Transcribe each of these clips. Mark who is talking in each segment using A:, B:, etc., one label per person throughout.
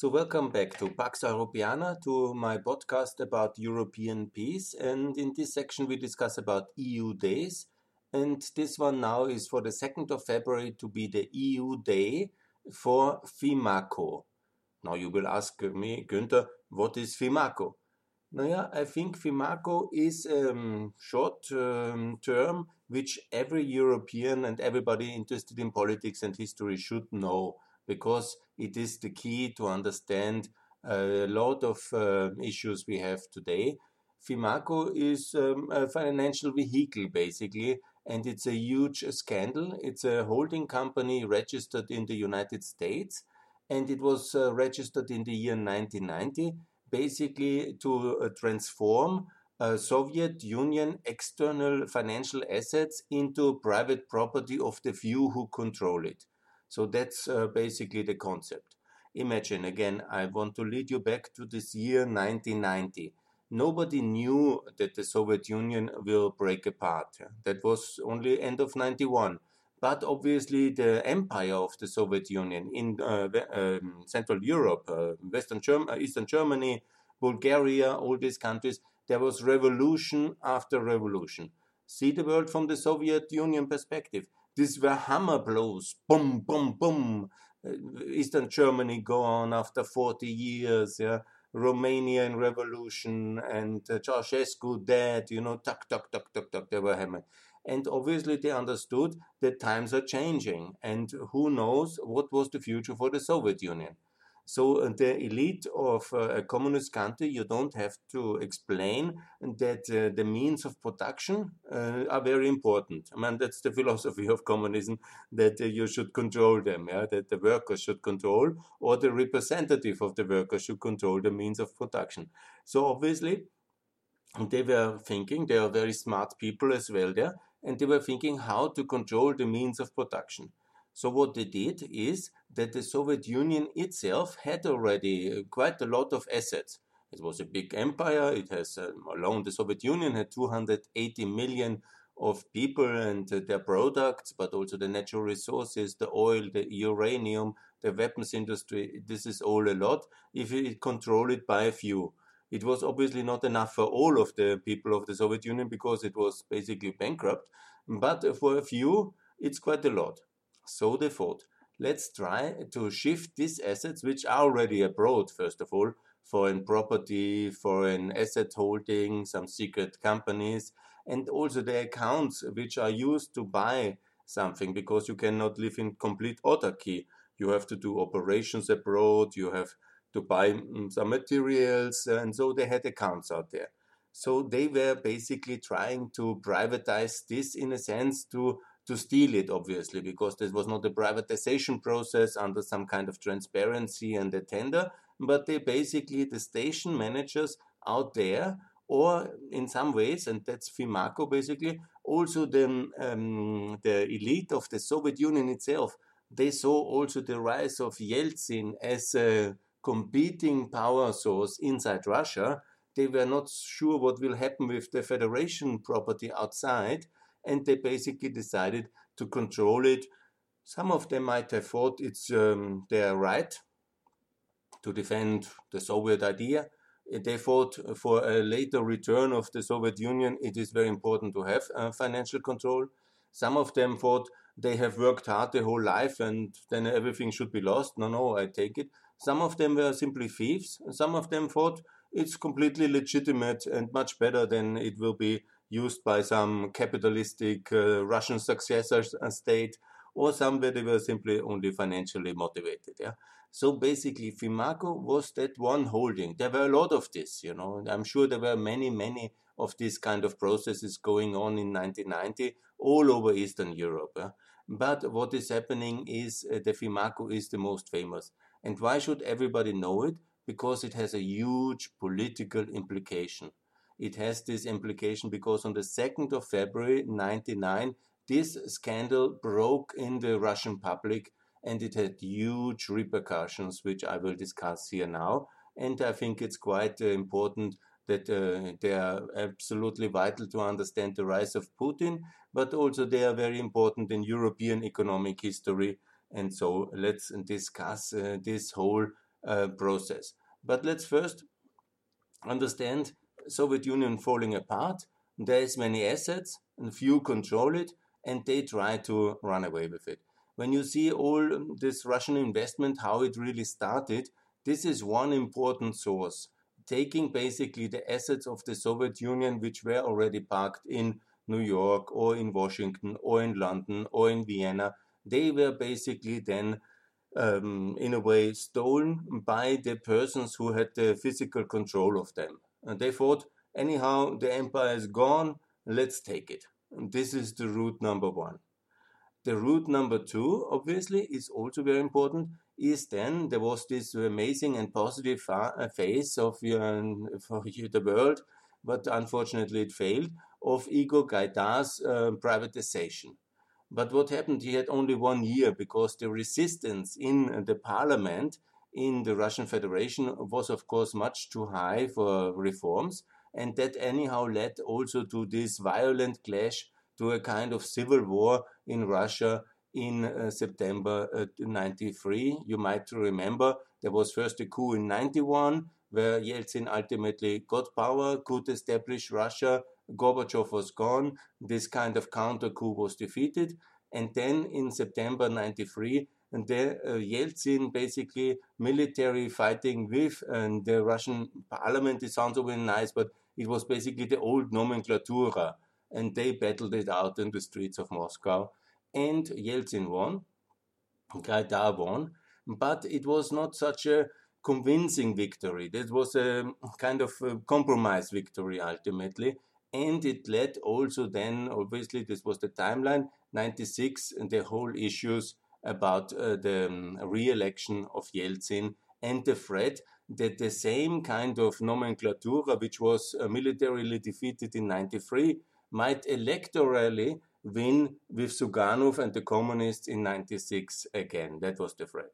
A: So, welcome back to Pax Europiana, to my podcast about European peace. And in this section, we discuss about EU days. And this one now is for the 2nd of February to be the EU day for FIMACO. Now, you will ask me, Günther, what is FIMACO? Yeah, I think FIMACO is a um, short um, term which every European and everybody interested in politics and history should know because it is the key to understand a lot of uh, issues we have today. Fimaco is um, a financial vehicle basically, and it's a huge scandal. It's a holding company registered in the United States, and it was uh, registered in the year 1990, basically to uh, transform uh, Soviet Union external financial assets into private property of the few who control it. So that's uh, basically the concept. Imagine again, I want to lead you back to this year 1990. Nobody knew that the Soviet Union will break apart. That was only end of 91. But obviously, the empire of the Soviet Union in uh, um, Central Europe, uh, Western Germ- uh, Eastern Germany, Bulgaria, all these countries, there was revolution after revolution. See the world from the Soviet Union perspective. These were hammer blows. Boom, boom, boom. Uh, Eastern Germany gone after 40 years. Yeah. Romania in revolution and uh, Ceausescu dead. You know, tuck, tuck, tuck, tuck, tuck. They were hammered. And obviously, they understood that times are changing. And who knows what was the future for the Soviet Union. So uh, the elite of uh, a communist country, you don't have to explain that uh, the means of production are very important. I mean, that's the philosophy of communism, that you should control them, yeah? that the workers should control, or the representative of the workers should control the means of production. So obviously, they were thinking, they are very smart people as well there, and they were thinking how to control the means of production. So what they did is that the Soviet Union itself had already uh, quite a lot of assets. It was a big empire. It has um, alone the Soviet Union had 280 million of people and uh, their products, but also the natural resources, the oil, the uranium, the weapons industry. This is all a lot if you control it by a few. It was obviously not enough for all of the people of the Soviet Union because it was basically bankrupt, but for a few, it's quite a lot. So they thought, let's try to shift these assets, which are already abroad, first of all, foreign property, foreign asset holding, some secret companies, and also the accounts which are used to buy something because you cannot live in complete autarky. You have to do operations abroad, you have to buy mm, some materials, and so they had accounts out there. So they were basically trying to privatize this in a sense to to steal it, obviously, because this was not a privatization process under some kind of transparency and a tender, but they basically, the station managers out there, or in some ways, and that's FIMACO basically, also the, um, the elite of the Soviet Union itself, they saw also the rise of Yeltsin as a competing power source inside Russia. They were not sure what will happen with the federation property outside and they basically decided to control it. Some of them might have thought it's um, their right to defend the Soviet idea. They thought for a later return of the Soviet Union, it is very important to have uh, financial control. Some of them thought they have worked hard their whole life and then everything should be lost. No, no, I take it. Some of them were simply thieves. Some of them thought it's completely legitimate and much better than it will be used by some capitalistic uh, Russian successor state, or some where they were simply only financially motivated. Yeah. So basically, Fimaco was that one holding. There were a lot of this, you know. I'm sure there were many, many of these kind of processes going on in 1990 all over Eastern Europe. Yeah? But what is happening is uh, the Fimaco is the most famous. And why should everybody know it? Because it has a huge political implication it has this implication because on the 2nd of February 99, this scandal broke in the Russian public and it had huge repercussions, which I will discuss here now. And I think it's quite uh, important that uh, they are absolutely vital to understand the rise of Putin, but also they are very important in European economic history. And so let's discuss uh, this whole uh, process. But let's first understand Soviet Union falling apart. There's many assets, and few control it, and they try to run away with it. When you see all this Russian investment, how it really started, this is one important source. Taking basically the assets of the Soviet Union, which were already parked in New York or in Washington or in London or in Vienna, they were basically then um, in a way stolen by the persons who had the physical control of them. And they thought, anyhow, the empire is gone, let's take it. And this is the route number one. The route number two, obviously, is also very important. Is then there was this amazing and positive uh, phase of uh, for the world, but unfortunately it failed of Igor Gaidar's uh, privatization. But what happened? He had only one year because the resistance in the parliament in the Russian Federation was, of course, much too high for reforms. And that, anyhow, led also to this violent clash, to a kind of civil war in Russia in uh, September uh, 93. You might remember there was first a coup in 91 where Yeltsin ultimately got power, could establish Russia Gorbachev was gone, this kind of counter coup was defeated. And then in September 93, and there uh, Yeltsin basically military fighting with and the Russian parliament. It sounds very nice, but it was basically the old nomenclatura, and they battled it out in the streets of Moscow. And Yeltsin won, Gaidar won, but it was not such a convincing victory. That was a kind of a compromise victory ultimately and it led also then obviously this was the timeline 96 and the whole issues about uh, the um, re-election of Yeltsin and the threat that the same kind of nomenclatura which was uh, militarily defeated in 93 might electorally win with Zyuganov and the communists in 96 again that was the threat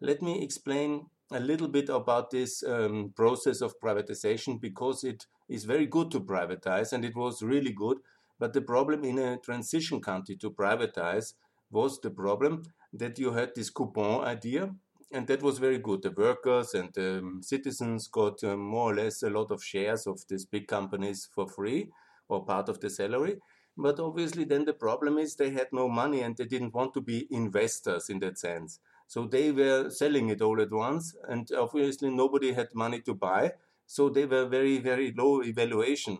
A: let me explain a little bit about this um, process of privatization because it is very good to privatize and it was really good. But the problem in a transition country to privatize was the problem that you had this coupon idea, and that was very good. The workers and the um, citizens got uh, more or less a lot of shares of these big companies for free or part of the salary. But obviously, then the problem is they had no money and they didn't want to be investors in that sense. So they were selling it all at once, and obviously nobody had money to buy. So they were very, very low evaluation.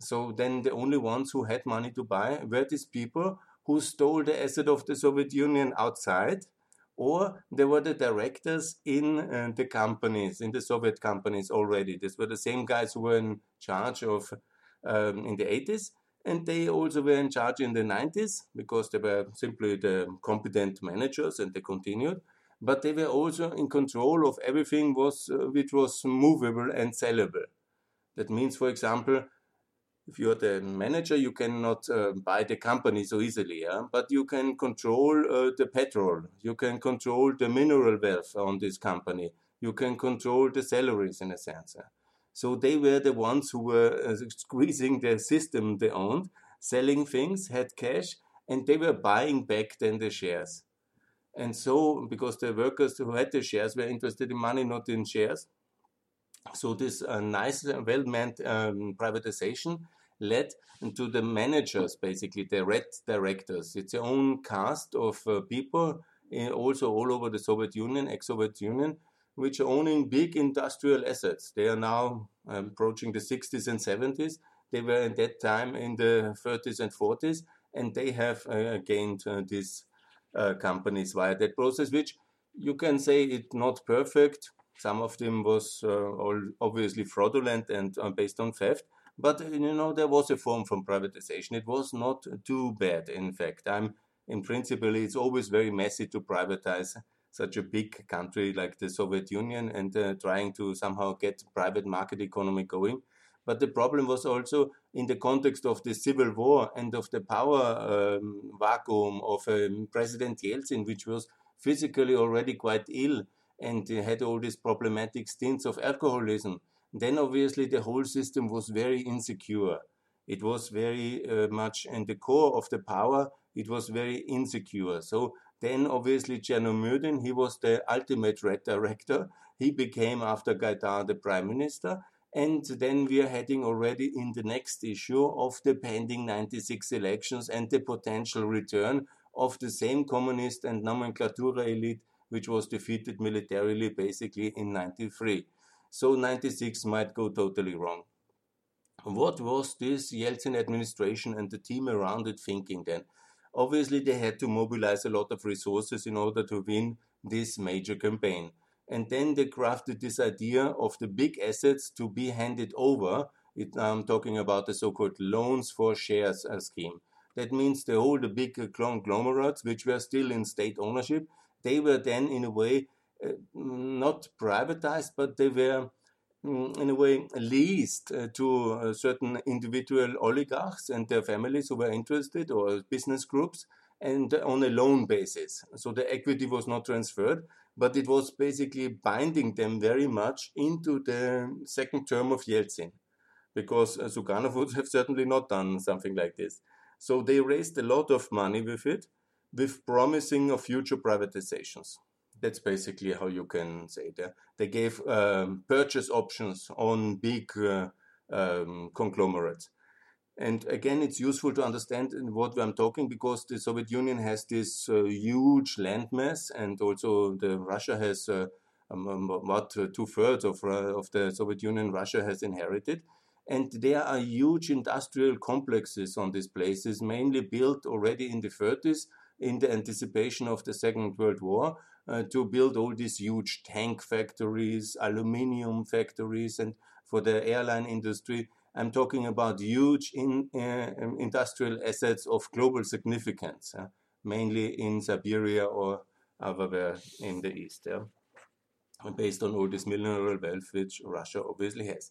A: So then the only ones who had money to buy were these people who stole the asset of the Soviet Union outside, or they were the directors in uh, the companies, in the Soviet companies already. These were the same guys who were in charge of um, in the 80s, and they also were in charge in the 90s because they were simply the competent managers and they continued but they were also in control of everything was uh, which was movable and sellable that means for example if you're the manager you cannot uh, buy the company so easily yeah? but you can control uh, the petrol you can control the mineral wealth on this company you can control the salaries in a sense yeah? So they were the ones who were uh, squeezing the system they owned, selling things, had cash, and they were buying back then the shares. And so, because the workers who had the shares were interested in money, not in shares, so this uh, nice, uh, well-meant um, privatization led to the managers, basically the red directors. It's their own cast of uh, people, in, also all over the Soviet Union, ex-Soviet Union, which are owning big industrial assets. They are now um, approaching the 60s and 70s. They were at that time in the 30s and 40s, and they have uh, gained uh, these uh, companies via that process, which you can say it's not perfect. Some of them was uh, all obviously fraudulent and uh, based on theft, but you know there was a form from privatization. It was not too bad. In fact, I'm in principle it's always very messy to privatize such a big country like the Soviet Union and uh, trying to somehow get private market economy going. But the problem was also in the context of the civil war and of the power um, vacuum of um, President Yeltsin, which was physically already quite ill and had all these problematic stints of alcoholism. Then obviously the whole system was very insecure. It was very uh, much in the core of the power. It was very insecure. So Then obviously Chernomyrdin, he was the ultimate red director. He became after Gaidar the prime minister. And then we are heading already in the next issue of the pending 96 elections and the potential return of the same communist and nomenclatura elite which was defeated militarily basically in 93. So 96 might go totally wrong. What was this Yeltsin administration and the team around it thinking then? Obviously, they had to mobilize a lot of resources in order to win this major campaign. And then they crafted this idea of the big assets to be handed over. It, I'm talking about the so called loans for shares uh, scheme. That means the whole the big conglomerates, which were still in state ownership, they were then in a way uh, not privatized, but they were mm, in a way leased uh, to uh, certain individual oligarchs and their families who were interested or business groups and on a loan basis. So the equity was not transferred, but it was basically binding them very much into the second term of Yeltsin because uh, Zyuganov would have certainly not done something like this. So they raised a lot of money with it, with promising of future privatizations. That's basically how you can say it. They gave um, purchase options on big uh, um, conglomerates. And again, it's useful to understand what I'm talking because the Soviet Union has this uh, huge landmass, and also the Russia has uh, um, um what uh, two thirds of uh, of the Soviet Union Russia has inherited, and there are huge industrial complexes on these places, mainly built already in the 30s in the anticipation of the Second World War. Uh, to build all these huge tank factories, aluminium factories, and for the airline industry, I'm talking about huge in, uh, um, industrial assets of global significance, uh, mainly in Siberia or other in the east, yeah? based on all this mineral wealth which Russia obviously has.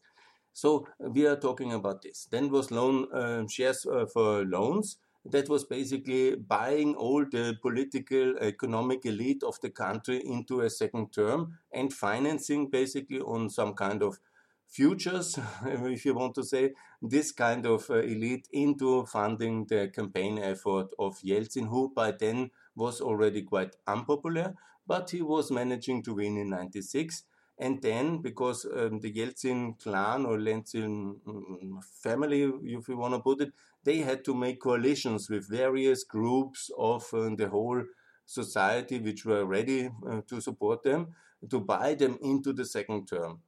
A: So we are talking about this. Then was loan uh, shares uh, for loans. That was basically buying all the political, economic elite of the country into a second term and financing basically on some kind of futures, if you want to say, this kind of uh, elite into funding the campaign effort of Yeltsin, who by then was already quite unpopular, but he was managing to win in 96 and then, because um, the Yeltsin clan or Yeltsin um, family, if you want to put it, they had to make coalitions with various groups of uh, the whole society which were ready uh, to support them to buy them into the second term.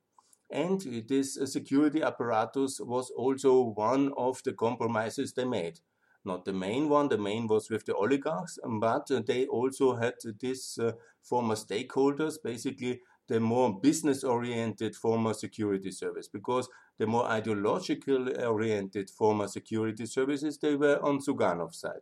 A: And this security apparatus was also one of the compromises they made. Not the main one, the main was with the oligarchs, but they also had these uh, former stakeholders basically the more business oriented former security service because the more ideological oriented former security services they were on Zyuganov's side.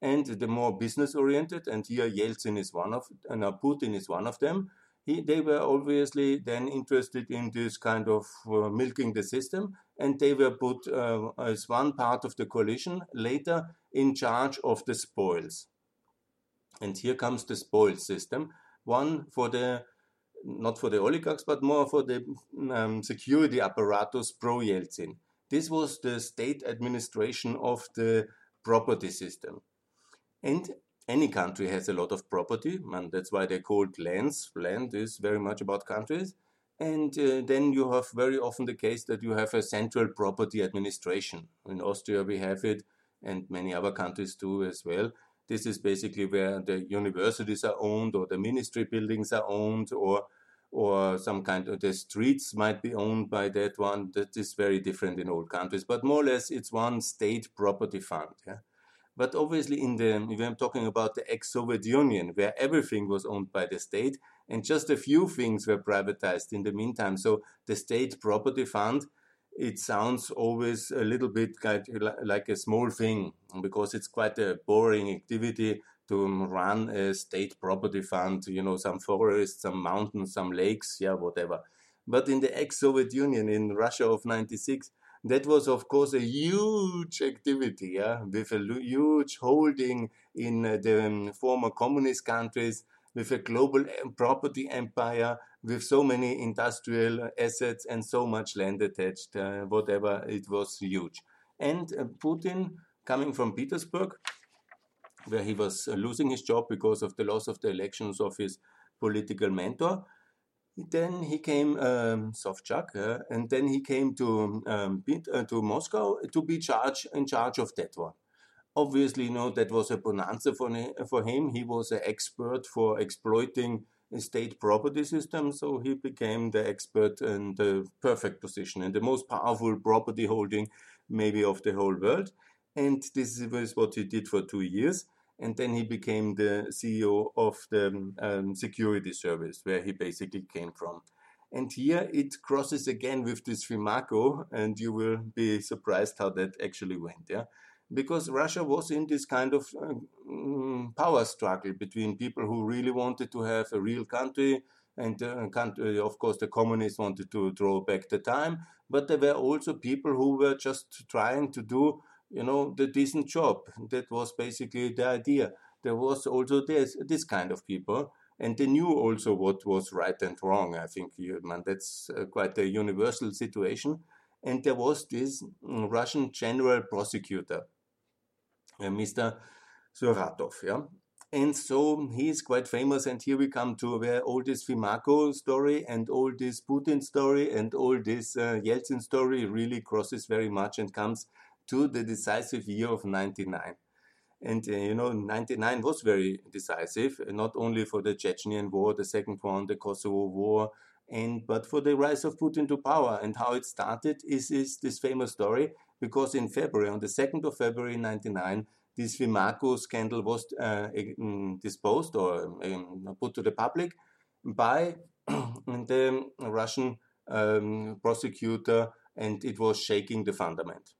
A: And the more business oriented and here Yeltsin is one of and uh, Putin is one of them he, they were obviously then interested in this kind of uh, milking the system. And they were put uh, as one part of the coalition later in charge of the spoils. And here comes the spoils system. One for the not for the oligarchs, but more for the um, security apparatus pro Yeltsin. This was the state administration of the property system. And any country has a lot of property, and that's why they're called lands. Land is very much about countries. And uh, then you have very often the case that you have a central property administration. In Austria, we have it, and many other countries do as well. This is basically where the universities are owned, or the ministry buildings are owned, or or some kind of the streets might be owned by that one. That is very different in all countries, but more or less it's one state property fund. Yeah? But obviously, in the if I'm talking about the ex-Soviet Union, where everything was owned by the state, and just a few things were privatized in the meantime. So the state property fund it sounds always a little bit like, a small thing because it's quite a boring activity to run a state property fund, you know, some forests, some mountains, some lakes, yeah, whatever. But in the ex-Soviet Union, in Russia of 96, that was of course a huge activity, yeah, with a huge holding in uh, the um, former communist countries, with a global property empire, with so many industrial assets and so much land attached, uh, whatever, it was huge. And uh, Putin, coming from Petersburg, where he was losing his job because of the loss of the elections of his political mentor. Then he came um, Sobchak, uh, and then he came to um, uh, to Moscow to be charge in charge of that one. Obviously, you know that was a bonanza for for him. He was an expert for exploiting state property system, so he became the expert and the perfect position and the most powerful property holding maybe of the whole world. And this is what he did for two years and then he became the CEO of the um, security service, where he basically came from. And here it crosses again with this FIMACO, and you will be surprised how that actually went. Yeah, because Russia was in this kind of uh, mm, power struggle between people who really wanted to have a real country, and uh, country, of course, the communists wanted to draw back the time, but there were also people who were just trying to do you know, the decent job. That was basically the idea. There was also this, this kind of people, and they knew also what was right and wrong. I think, man, that's uh, quite a universal situation. And there was this mm, Russian general prosecutor, uh, Mr. Skuratov, yeah. And so he is quite famous, and here we come to where all this FIMACO story and all this Putin story and all this uh, Yeltsin story really crosses very much and comes to the decisive year of 99. And uh, you know, 99 was very decisive, uh, not only for the Chechenian war, the second one, the Kosovo war, and but for the rise of Putin to power. And how it started is, is this famous story, because in February, on the 2nd of February 99, this FIMACO scandal was uh, mm, disposed or um, put to the public by the Russian um, prosecutor, and it was shaking the fundament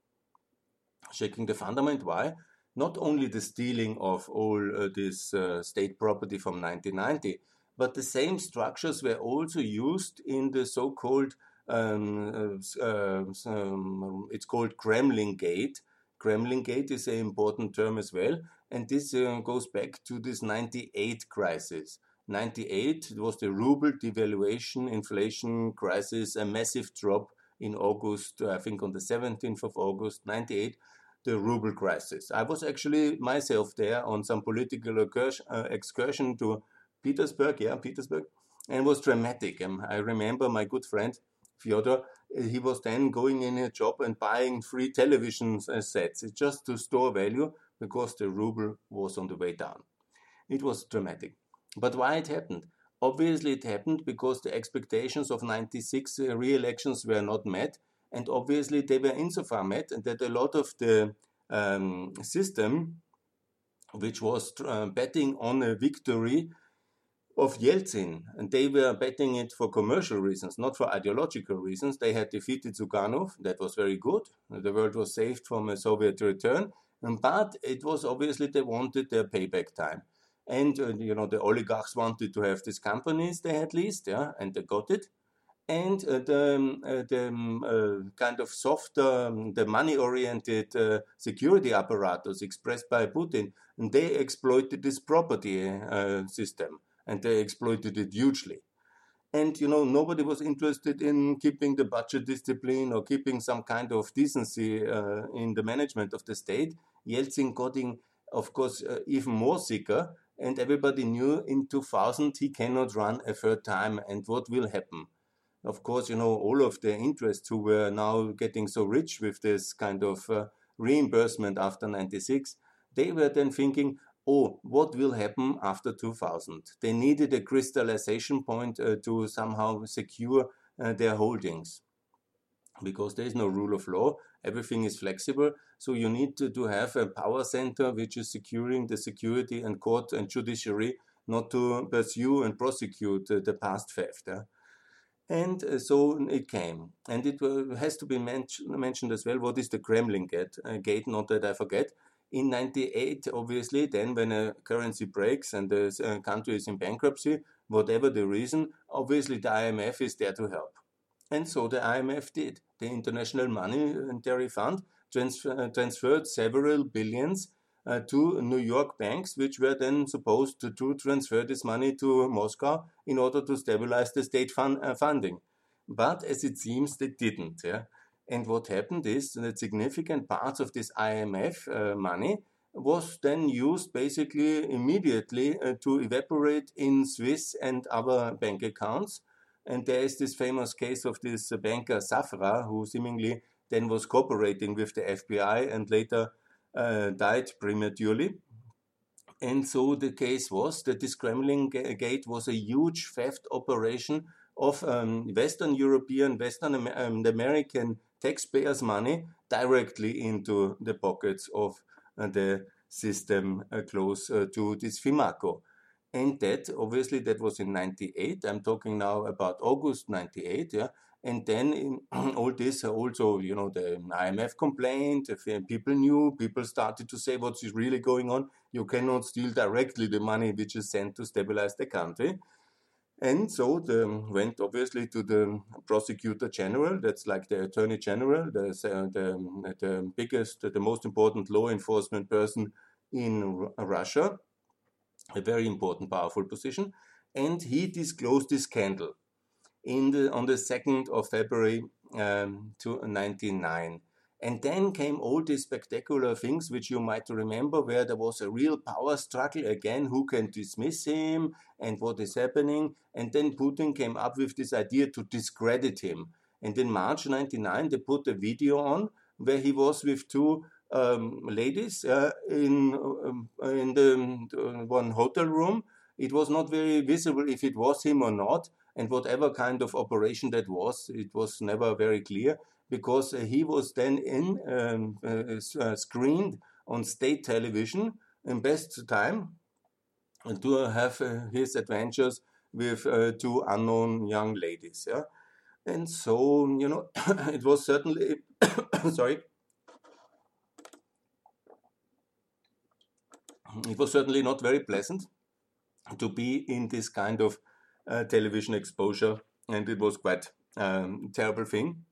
A: shaking the fundament. Why? Not only the stealing of all uh, this uh, state property from 1990, but the same structures were also used in the so-called um, uh, uh, um, it's called Kremlin Gate. Kremlin Gate is an important term as well, and this uh, goes back to this 98 crisis. 98 it was the ruble devaluation, inflation crisis, a massive drop in August, I think on the 17th of August 98, the ruble crisis. I was actually myself there on some political uh, excursion to Petersburg, yeah, Petersburg, and it was dramatic. Um, I remember my good friend Fyodor, uh, he was then going in a job and buying free television uh, sets just to store value because the ruble was on the way down. It was dramatic. But why it happened? Obviously, it happened because the expectations of 96 uh, re elections were not met and obviously, they were insofar met and that a lot of the um, system, which was uh, betting on a victory of Yeltsin, and they were betting it for commercial reasons, not for ideological reasons. They had defeated Zyuganov, that was very good. The world was saved from a Soviet return, but it was obviously they wanted their payback time. And uh, you know the oligarchs wanted to have these companies they had leased, yeah, and they got it and uh, the, um, uh, the um, uh, kind of soft, um, the money-oriented uh, security apparatus expressed by Putin, they exploited this property uh, system, and they exploited it hugely. And you know, nobody was interested in keeping the budget discipline or keeping some kind of decency uh, in the management of the state. Yeltsin got in, of course, even more sicker, and everybody knew in 2000 he cannot run a third time, and what will happen? of course, you know, all of the interests who were now getting so rich with this kind of uh, reimbursement after 96, they were then thinking, oh, what will happen after 2000? They needed a crystallization point uh, to somehow secure uh, their holdings because there is no rule of law. Everything is flexible. So you need to, to have a power center which is securing the security and court and judiciary not to pursue and prosecute uh, the past theft. And uh, so it came. And it uh, has to be mentioned as well what is the Kremlin gate, uh, gate, not that I forget. In 98, obviously, then when a currency breaks and the country is in bankruptcy, whatever the reason, obviously the IMF is there to help. And so the IMF did. The International Monetary Fund transfer, transferred several billions uh, to New York banks, which were then supposed to, to, transfer this money to Moscow in order to stabilize the state fund, uh, funding. But as it seems, they didn't. Yeah? And what happened is that significant parts of this IMF uh, money was then used basically immediately uh, to evaporate in Swiss and other bank accounts. And there is this famous case of this banker Safra, who seemingly then was cooperating with the FBI and later uh, died prematurely. And so the case was that this Kremlin Gate was a huge theft operation of um, Western European, Western um, American taxpayers' money directly into the pockets of uh, the system uh, close uh, to this FIMACO. And that, obviously, that was in 98. I'm talking now about August 98, yeah. And then all this, also, you know, the IMF complaint, people knew, people started to say what's really going on. You cannot steal directly the money which is sent to stabilize the country. And so the went obviously to the prosecutor general, that's like the attorney general, the, the, the biggest, the most important law enforcement person in Russia, a very important, powerful position. And he disclosed this scandal in the, on the 2nd of February um, to 99. And then came all these spectacular things which you might remember, where there was a real power struggle again who can dismiss him and what is happening. And then Putin came up with this idea to discredit him. And in March 99, they put a video on where he was with two um, ladies uh, in, um, in the, the one hotel room. It was not very visible if it was him or not. And whatever kind of operation that was, it was never very clear because uh, he was then in um, uh, uh, screened on state television in best time to have his adventures with two unknown young ladies. Yeah, and so you know it was certainly sorry. It was certainly not very pleasant to be in this kind of uh, television exposure, and it was quite um, terrible thing.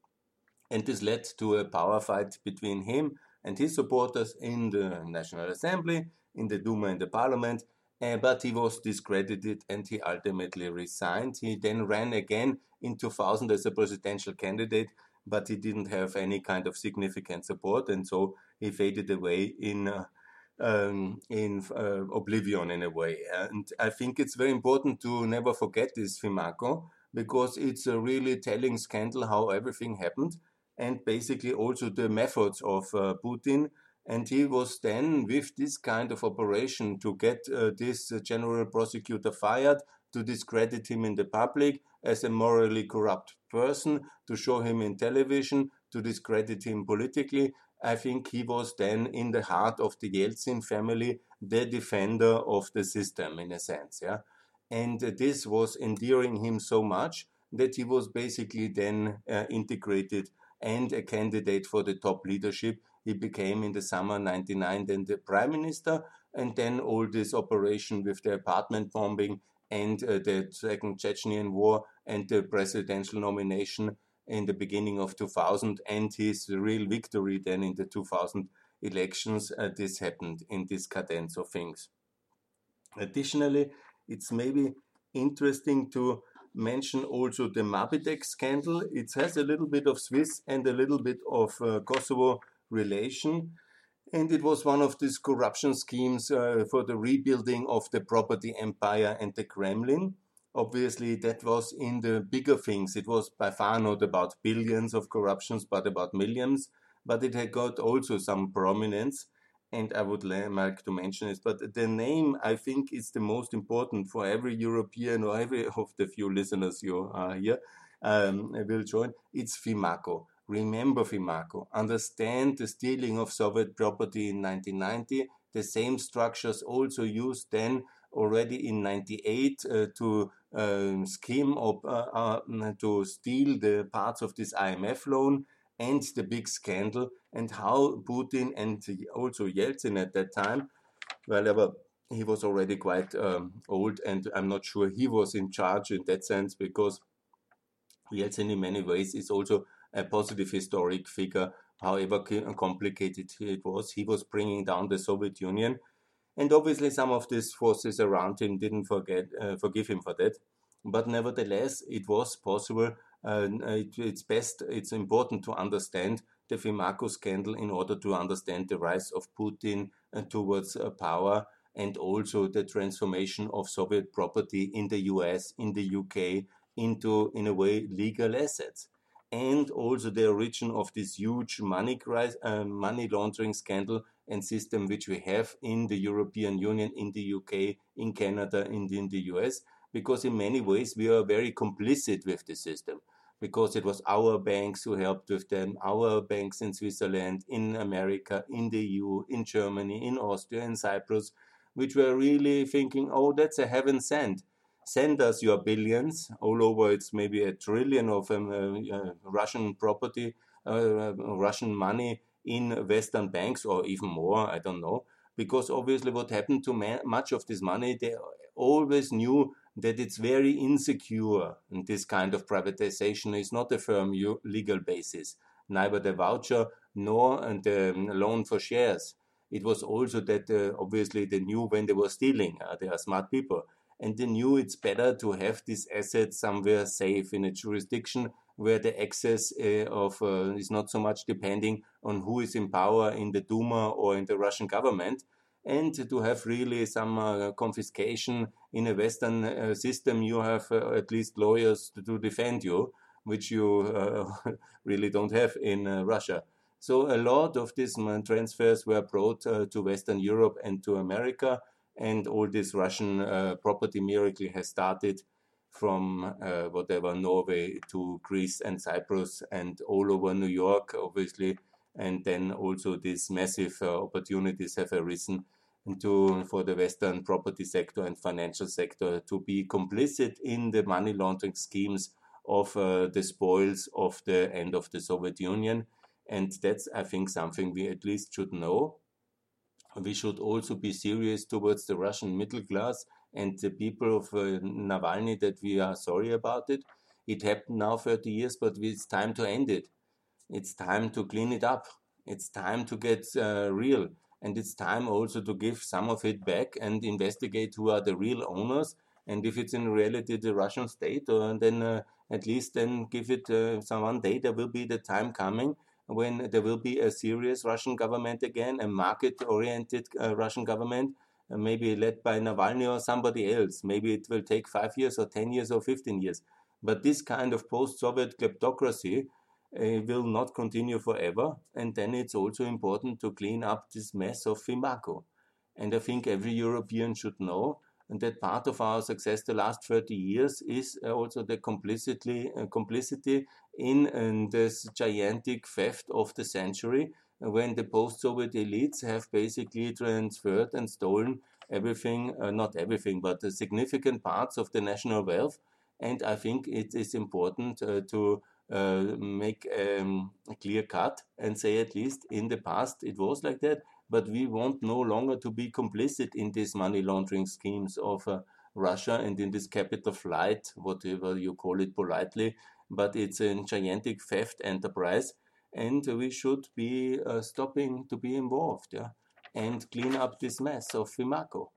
A: And this led to a power fight between him and his supporters in the National Assembly, in the Duma and the Parliament. Uh, but he was discredited and he ultimately resigned. He then ran again in 2000 as a presidential candidate, but he didn't have any kind of significant support, and so he faded away in uh, um, in uh, oblivion in a way. And I think it's very important to never forget this Fimaco because it's a really telling scandal how everything happened and basically also the methods of uh, Putin. And he was then with this kind of operation to get uh, this uh, general prosecutor fired, to discredit him in the public as a morally corrupt person, to show him in television, to discredit him politically. I think he was then in the heart of the Yeltsin family, the defender of the system in a sense, yeah. And this was endearing him so much that he was basically then uh, integrated and a candidate for the top leadership. He became in the summer 99 then the prime minister, and then all this operation with the apartment bombing and uh, the second Chechenian war and the presidential nomination in the beginning of 2000 and his real victory then in the 2000 elections. Uh, this happened in this cadence of things. Additionally, it's maybe interesting to mention also the Mabetex scandal. It has a little bit of Swiss and a little bit of uh, Kosovo relation. And it was one of these corruption schemes uh, for the rebuilding of the property empire and the Kremlin. Obviously, that was in the bigger things. It was by far not about billions of corruptions, but about millions. But it had got also some prominence and I would like to mention it. But the name, I think, is the most important for every European or every of the few listeners you are here um, will join. It's FIMACO. Remember FIMACO. Understand the stealing of Soviet property in 1990. The same structures also used then already in 98 uh, to um, scheme of, uh, uh, to steal the parts of this IMF loan and the big scandal and how Putin and also Yeltsin at that time, well, he was already quite um, old, and I'm not sure he was in charge in that sense because Yeltsin, in many ways, is also a positive historic figure. However complicated it was, he was bringing down the Soviet Union, and obviously some of these forces around him didn't forget uh, forgive him for that. But nevertheless, it was possible. Uh, it, it's best, it's important to understand the Fimaco scandal in order to understand the rise of Putin uh, towards uh, power and also the transformation of Soviet property in the US, in the UK, into, in a way, legal assets. And also the origin of this huge money, uh, money laundering scandal and system which we have in the European Union, in the UK, in Canada, and in the US, because in many ways we are very complicit with the system because it was our banks who helped with them, our banks in Switzerland, in America, in the EU, in Germany, in Austria, in Cyprus, which were really thinking, oh, that's a heaven sent. Send us your billions. All over, it's maybe a trillion of um, uh, uh, Russian property, uh, uh, Russian money in Western banks, or even more, I don't know. Because obviously, what happened to much of this money, they always knew that it's very insecure and this kind of privatization is not a firm legal basis neither the voucher nor the um, loan for shares. It was also that uh, obviously they knew when they were stealing uh, they are smart people. And they knew it's better to have this asset somewhere safe in a jurisdiction where the access uh, of uh, is not so much depending on who is in power in the Duma or in the Russian government and to have really some uh, confiscation in a Western uh, system, you have uh, at least lawyers to, to, defend you, which you uh, really don't have in uh, Russia. So a lot of these transfers were brought uh, to Western Europe and to America, and all this Russian property miracle has started from whatever Norway to Greece and Cyprus and all over New York, obviously and then also these massive uh, opportunities have arisen to, for the Western property sector and financial sector to be complicit in the money laundering schemes of uh, the spoils of the end of the Soviet Union. And that's, I think, something we at least should know. We should also be serious towards the Russian middle class and the people of uh, Navalny that we are sorry about it. It happened now 30 years, but it's time to end it. It's time to clean it up. It's time to get uh, real and it's time also to give some of it back and investigate who are the real owners and if it's in reality the russian state uh, then uh, at least then give it uh, some one day. There will be the time coming when there will be a serious russian government again a market oriented uh, russian government uh, maybe led by navalny or somebody else. Maybe it will take 5 years or 10 years or 15 years. But this kind of post soviet kleptocracy will not continue forever. And then it's also important to clean up this mess of Fimaco. And I think every European should know and that part of our success the last 30 years is uh, also the complicity, uh, complicity in, in this gigantic theft of the century when the post-Soviet elites have basically transferred and stolen everything, uh, not everything, but the significant parts of the national wealth. And I think it is important uh, to make um, a clear cut and say at least in the past it was like that, but we want no longer to be complicit in these money laundering schemes of uh, Russia and in this capital flight, whatever you call it politely, but it's a gigantic theft enterprise, and we should be uh, stopping to be involved, yeah, and clean up this mess of Fimaco.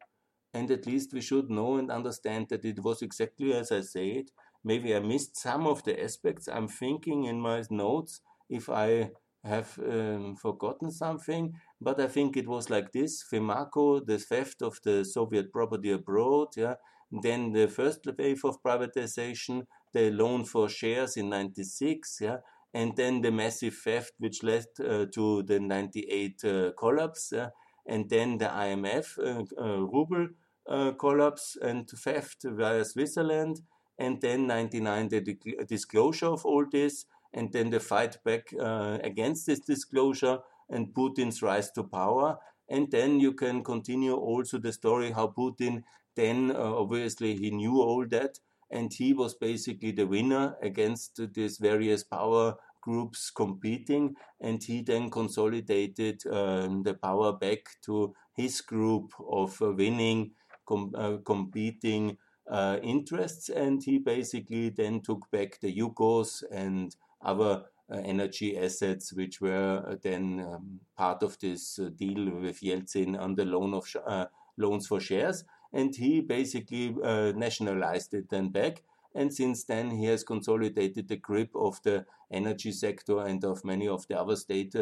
A: And at least we should know and understand that it was exactly as I say it, maybe I missed some of the aspects. I'm thinking in my notes if I have um, forgotten something, but I think it was like this: Fimaco, the theft of the Soviet property abroad, yeah. Then the first wave of privatization, the loan for shares in '96, yeah, and then the massive theft which led uh, to the '98 uh, collapse, yeah? and then the IMF uh, uh, ruble uh, collapse and theft via Switzerland and then 99 the disclosure of all this and then the fight back uh, against this disclosure and Putin's rise to power. And then you can continue also the story how Putin then uh, obviously he knew all that and he was basically the winner against these various power groups competing. And he then consolidated um, the power back to his group of uh, winning com uh, competing uh, interests, and he basically then took back the Yukos and other uh, energy assets, which were uh, then um, part of this uh, deal with Yeltsin on the loan of uh, loans for shares, and he basically nationalized it then back. And since then, he has consolidated the grip of the energy sector and of many of the other state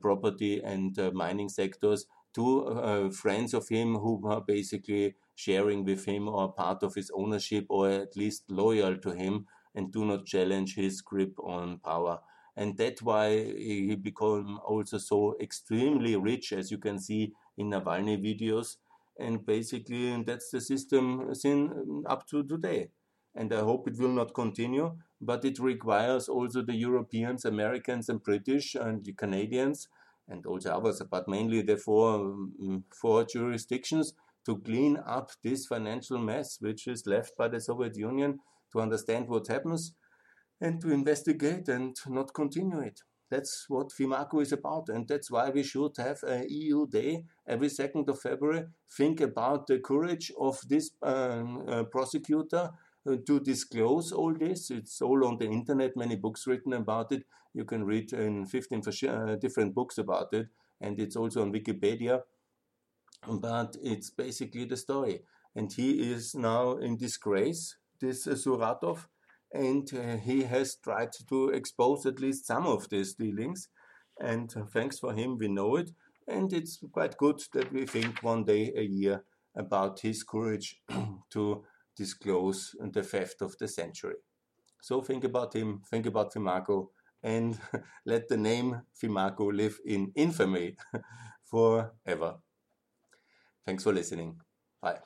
A: property and mining sectors to friends of him who are basically sharing with him or part of his ownership or at least loyal to him and do not challenge his grip on power. And that's why he became also so extremely rich, as you can see in Navalny videos. And basically, that's the system seen up to today. And I hope it will not continue, but it requires also the Europeans, Americans, and British and the Canadians, and also others, but mainly the four, mm, four jurisdictions to clean up this financial mess which is left by the Soviet Union to understand what happens and to investigate and not continue it. That's what FIMACO is about, and that's why we should have a EU day every 2nd of February. Think about the courage of this um, uh, prosecutor uh, to disclose all this. It's all on the internet, many books written about it. You can read in 15 uh, different books about it, and it's also on Wikipedia. But it's basically the story. And he is now in disgrace, this uh, Skuratov, and uh, he has tried to expose at least some of these dealings. And thanks for him, we know it. And it's quite good that we think one day a year about his courage to disclose the theft of the century. So think about him, think about Fimaco, and let the name Fimaco live in infamy forever. Thanks for listening. Bye.